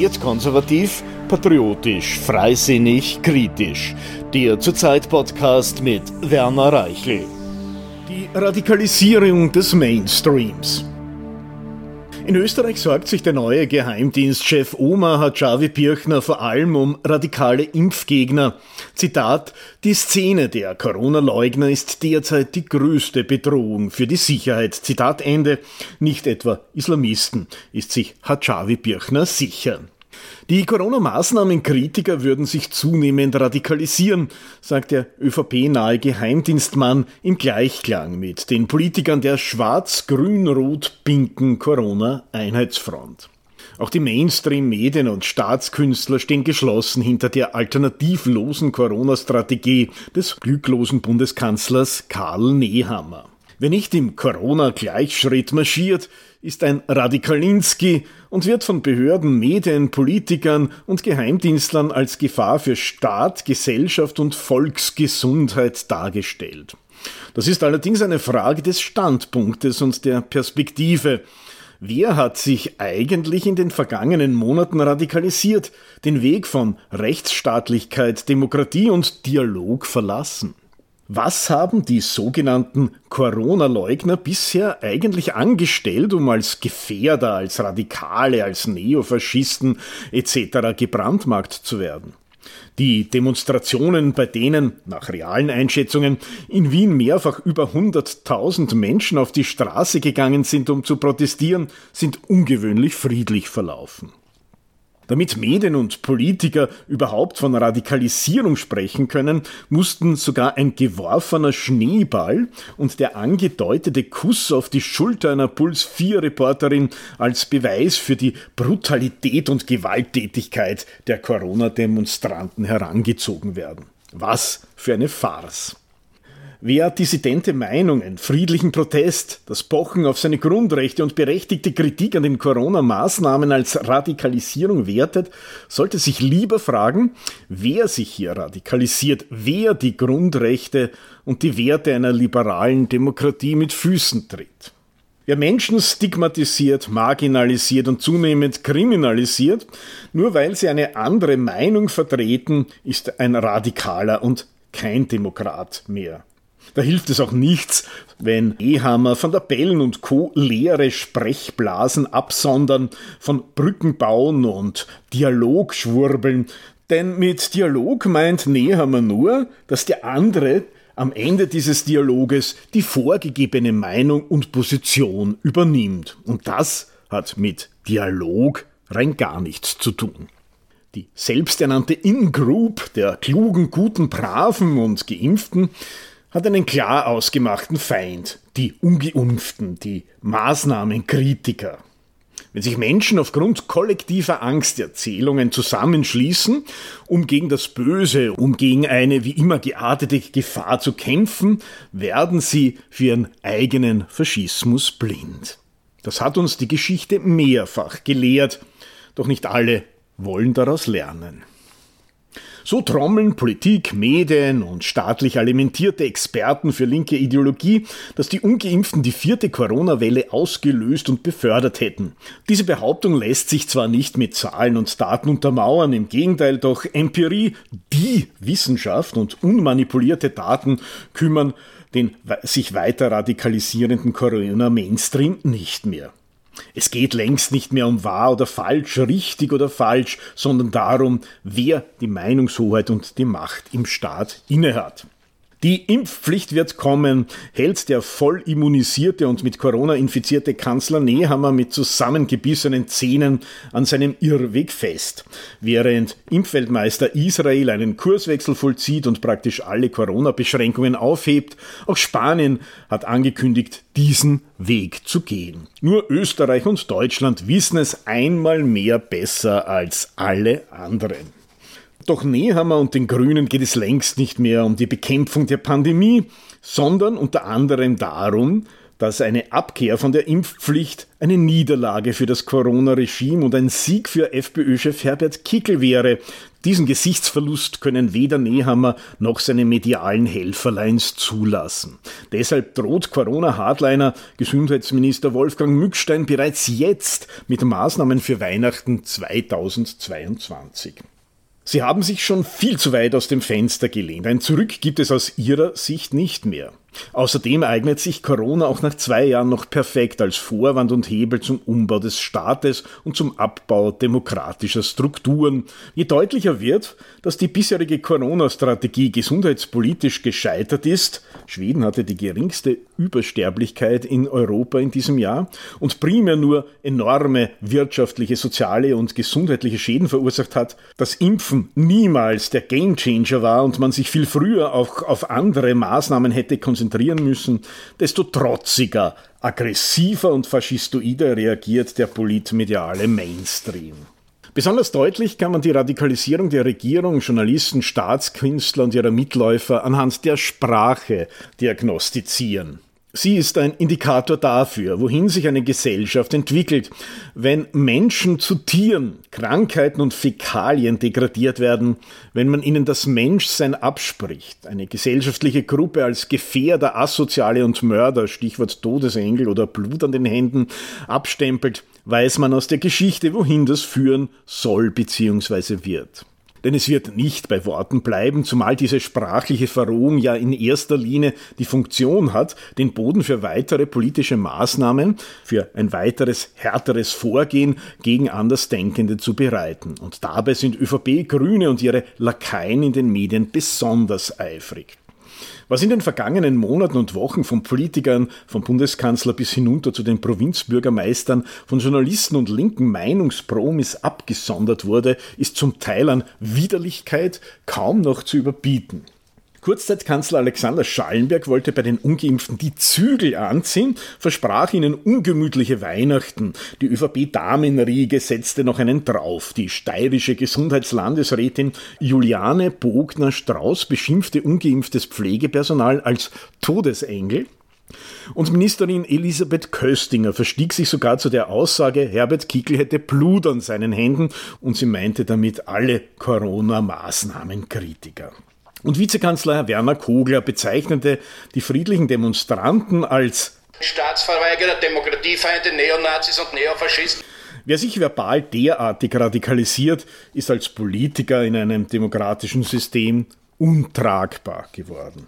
Wertkonservativ, patriotisch, freisinnig, kritisch. Der Zurzeit-Podcast mit Werner Reichel. Die Radikalisierung des Mainstreams. In Österreich sorgt sich der neue Geheimdienstchef Omar Hadjavi Birchner vor allem um radikale Impfgegner. Zitat, die Szene der Corona-Leugner ist derzeit die größte Bedrohung für die Sicherheit. Zitat Ende. Nicht etwa Islamisten, ist sich Hadjavi Birchner sicher. Die Corona-Maßnahmen-Kritiker würden sich zunehmend radikalisieren, sagt der ÖVP-nahe Geheimdienstmann im Gleichklang mit den Politikern der schwarz-grün-rot-pinken Corona-Einheitsfront. Auch die Mainstream-Medien und Staatskünstler stehen geschlossen hinter der alternativlosen Corona-Strategie des glücklosen Bundeskanzlers Karl Nehammer. Wer nicht im Corona-Gleichschritt marschiert, ist ein Radikalinski und wird von Behörden, Medien, Politikern und Geheimdienstlern als Gefahr für Staat, Gesellschaft und Volksgesundheit dargestellt. Das ist allerdings eine Frage des Standpunktes und der Perspektive. Wer hat sich eigentlich in den vergangenen Monaten radikalisiert, den Weg von Rechtsstaatlichkeit, Demokratie und Dialog verlassen? Was haben die sogenannten Corona-Leugner bisher eigentlich angestellt, um als Gefährder, als Radikale, als Neofaschisten etc. gebrandmarkt zu werden? Die Demonstrationen, bei denen nach realen Einschätzungen in Wien mehrfach über 100.000 Menschen auf die Straße gegangen sind, um zu protestieren, sind ungewöhnlich friedlich verlaufen. Damit Medien und Politiker überhaupt von Radikalisierung sprechen können, mussten sogar ein geworfener Schneeball und der angedeutete Kuss auf die Schulter einer Puls 4 Reporterin als Beweis für die Brutalität und Gewalttätigkeit der Corona-Demonstranten herangezogen werden. Was für eine Farce. Wer dissidente Meinungen, friedlichen Protest, das Pochen auf seine Grundrechte und berechtigte Kritik an den Corona-Maßnahmen als Radikalisierung wertet, sollte sich lieber fragen, wer sich hier radikalisiert, wer die Grundrechte und die Werte einer liberalen Demokratie mit Füßen tritt. Wer Menschen stigmatisiert, marginalisiert und zunehmend kriminalisiert, nur weil sie eine andere Meinung vertreten, ist ein Radikaler und kein Demokrat mehr. Da hilft es auch nichts, wenn Ehammer von der Bellen und Co. leere Sprechblasen absondern, von Brücken bauen und Dialog schwurbeln. Denn mit Dialog meint Nehammer nur, dass der andere am Ende dieses Dialoges die vorgegebene Meinung und Position übernimmt. Und das hat mit Dialog rein gar nichts zu tun. Die selbsternannte In-Group der klugen, guten, braven und Geimpften hat einen klar ausgemachten Feind, die Ungeimpften, die Maßnahmenkritiker. Wenn sich Menschen aufgrund kollektiver Angsterzählungen zusammenschließen, um gegen das Böse, um gegen eine wie immer geartete Gefahr zu kämpfen, werden sie für ihren eigenen Faschismus blind. Das hat uns die Geschichte mehrfach gelehrt, doch nicht alle wollen daraus lernen. So trommeln Politik, Medien und staatlich alimentierte Experten für linke Ideologie, dass die Ungeimpften die vierte Corona-Welle ausgelöst und befördert hätten. Diese Behauptung lässt sich zwar nicht mit Zahlen und Daten untermauern, im Gegenteil, doch Empirie, die Wissenschaft und unmanipulierte Daten kümmern den sich weiter radikalisierenden Corona-Mainstream nicht mehr. Es geht längst nicht mehr um wahr oder falsch, richtig oder falsch, sondern darum, wer die Meinungshoheit und die Macht im Staat innehat. Die Impfpflicht wird kommen, hält der voll immunisierte und mit Corona infizierte Kanzler Nehammer mit zusammengebissenen Zähnen an seinem Irrweg fest. Während Impfweltmeister Israel einen Kurswechsel vollzieht und praktisch alle Corona-Beschränkungen aufhebt, auch Spanien hat angekündigt, diesen Weg zu gehen. Nur Österreich und Deutschland wissen es einmal mehr besser als alle anderen. Doch Nehammer und den Grünen geht es längst nicht mehr um die Bekämpfung der Pandemie, sondern unter anderem darum, dass eine Abkehr von der Impfpflicht eine Niederlage für das Corona-Regime und ein Sieg für FPÖ-Chef Herbert Kickel wäre. Diesen Gesichtsverlust können weder Nehammer noch seine medialen Helferleins zulassen. Deshalb droht Corona-Hardliner Gesundheitsminister Wolfgang Mückstein bereits jetzt mit Maßnahmen für Weihnachten 2022. Sie haben sich schon viel zu weit aus dem Fenster gelehnt. Ein Zurück gibt es aus Ihrer Sicht nicht mehr. Außerdem eignet sich Corona auch nach zwei Jahren noch perfekt als Vorwand und Hebel zum Umbau des Staates und zum Abbau demokratischer Strukturen. Je deutlicher wird, dass die bisherige Corona-Strategie gesundheitspolitisch gescheitert ist, Schweden hatte die geringste Übersterblichkeit in Europa in diesem Jahr und primär nur enorme wirtschaftliche, soziale und gesundheitliche Schäden verursacht hat, dass Impfen niemals der Gamechanger war und man sich viel früher auch auf andere Maßnahmen hätte konzentriert konzentrieren müssen, desto trotziger, aggressiver und faschistoider reagiert der politmediale Mainstream. Besonders deutlich kann man die Radikalisierung der Regierung, Journalisten, Staatskünstler und ihrer Mitläufer anhand der Sprache diagnostizieren. Sie ist ein Indikator dafür, wohin sich eine Gesellschaft entwickelt. Wenn Menschen zu Tieren, Krankheiten und Fäkalien degradiert werden, wenn man ihnen das Menschsein abspricht, eine gesellschaftliche Gruppe als Gefährder, Asoziale und Mörder, Stichwort Todesengel oder Blut an den Händen, abstempelt, weiß man aus der Geschichte, wohin das führen soll bzw. wird. Denn es wird nicht bei Worten bleiben, zumal diese sprachliche Verrohung ja in erster Linie die Funktion hat, den Boden für weitere politische Maßnahmen, für ein weiteres härteres Vorgehen gegen Andersdenkende zu bereiten. Und dabei sind ÖVP, Grüne und ihre Lakaien in den Medien besonders eifrig. Was in den vergangenen Monaten und Wochen von Politikern, vom Bundeskanzler bis hinunter zu den Provinzbürgermeistern, von Journalisten und linken Meinungspromis abgesondert wurde, ist zum Teil an Widerlichkeit kaum noch zu überbieten. Kurzzeitkanzler Alexander Schallenberg wollte bei den Ungeimpften die Zügel anziehen, versprach ihnen ungemütliche Weihnachten. Die ÖVP-Damenriege setzte noch einen drauf. Die steirische Gesundheitslandesrätin Juliane Bogner-Strauß beschimpfte ungeimpftes Pflegepersonal als Todesengel. Und Ministerin Elisabeth Köstinger verstieg sich sogar zu der Aussage, Herbert Kickl hätte Blut an seinen Händen und sie meinte damit alle Corona-Maßnahmenkritiker. Und Vizekanzler Werner Kogler bezeichnete die friedlichen Demonstranten als Staatsverweigerer, Demokratiefeinde, Neonazis und Neofaschisten. Wer sich verbal derartig radikalisiert, ist als Politiker in einem demokratischen System untragbar geworden.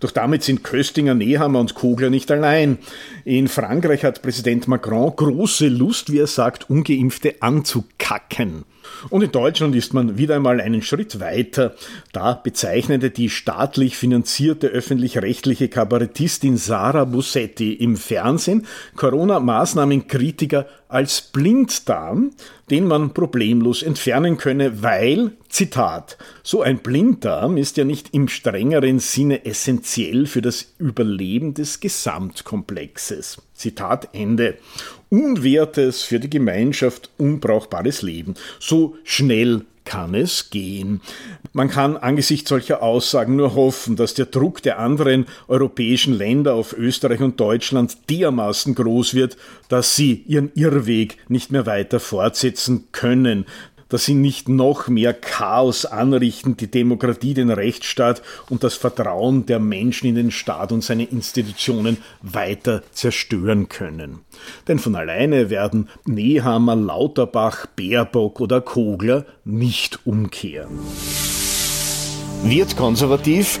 Doch damit sind Köstinger, Nehammer und Kogler nicht allein. In Frankreich hat Präsident Macron große Lust, wie er sagt, ungeimpfte anzukacken. Und in Deutschland ist man wieder einmal einen Schritt weiter. Da bezeichnete die staatlich finanzierte öffentlich-rechtliche Kabarettistin Sarah Bussetti im Fernsehen Corona-Maßnahmenkritiker als Blinddarm, den man problemlos entfernen könne, weil, Zitat, so ein Blinddarm ist ja nicht im strengeren Sinne essentiell für das Überleben des Gesamtkomplexes. Zitat Ende. Unwertes für die Gemeinschaft, unbrauchbares Leben. So schnell kann es gehen. Man kann angesichts solcher Aussagen nur hoffen, dass der Druck der anderen europäischen Länder auf Österreich und Deutschland dermaßen groß wird, dass sie ihren Irrweg nicht mehr weiter fortsetzen können, dass sie nicht noch mehr Chaos anrichten, die Demokratie, den Rechtsstaat und das Vertrauen der Menschen in den Staat und seine Institutionen weiter zerstören können. Denn von alleine werden Nehammer, Lauterbach, Baerbock oder Kogler nicht umkehren. Wird konservativ,